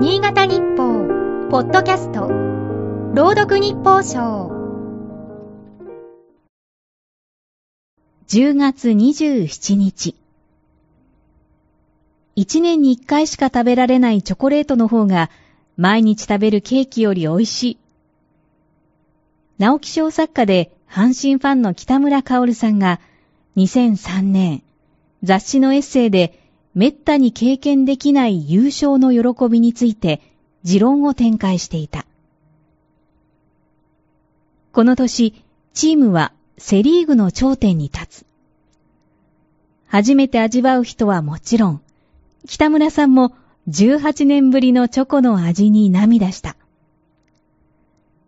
新潟日報、ポッドキャスト、朗読日報賞。10月27日。1年に1回しか食べられないチョコレートの方が毎日食べるケーキより美味しい。直木賞作家で阪神ファンの北村薫さんが2003年雑誌のエッセイで滅多に経験できない優勝の喜びについて持論を展開していた。この年、チームはセリーグの頂点に立つ。初めて味わう人はもちろん、北村さんも18年ぶりのチョコの味に涙した。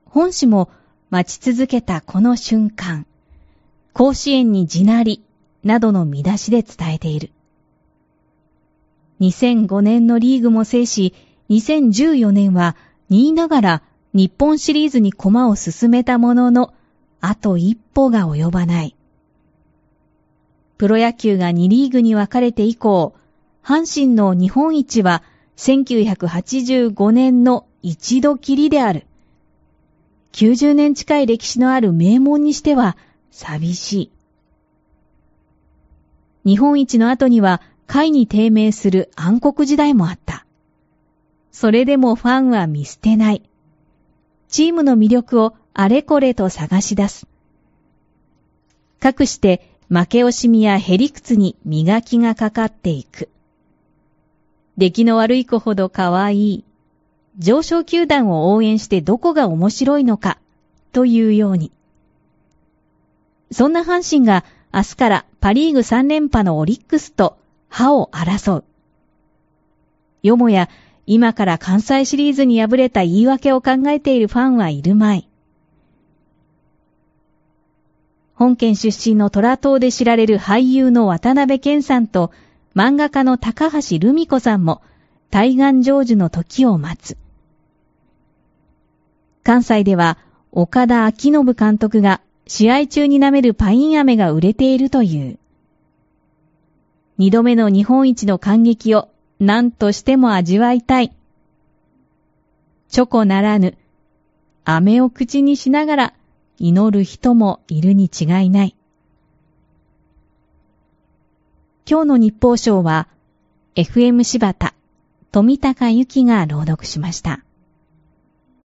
本誌も待ち続けたこの瞬間、甲子園に地鳴りなどの見出しで伝えている。2005年のリーグも制し、2014年は2位ながら日本シリーズに駒を進めたものの、あと一歩が及ばない。プロ野球が2リーグに分かれて以降、阪神の日本一は1985年の一度きりである。90年近い歴史のある名門にしては寂しい。日本一の後には下位に低迷する暗黒時代もあった。それでもファンは見捨てない。チームの魅力をあれこれと探し出す。かくして負け惜しみやへりくつに磨きがかかっていく。出来の悪い子ほど可愛い。上昇球団を応援してどこが面白いのか、というように。そんな阪神が明日からパリーグ3連覇のオリックスと歯を争う。よもや今から関西シリーズに敗れた言い訳を考えているファンはいるまい。本県出身の虎党で知られる俳優の渡辺健さんと漫画家の高橋留美子さんも対岸成就の時を待つ。関西では岡田昭信監督が試合中に舐めるパイン飴が売れているという。二度目の日本一の感激を何としても味わいたい。チョコならぬ、飴を口にしながら祈る人もいるに違いない。今日の日報賞は、FM 柴田、富高由紀が朗読しました。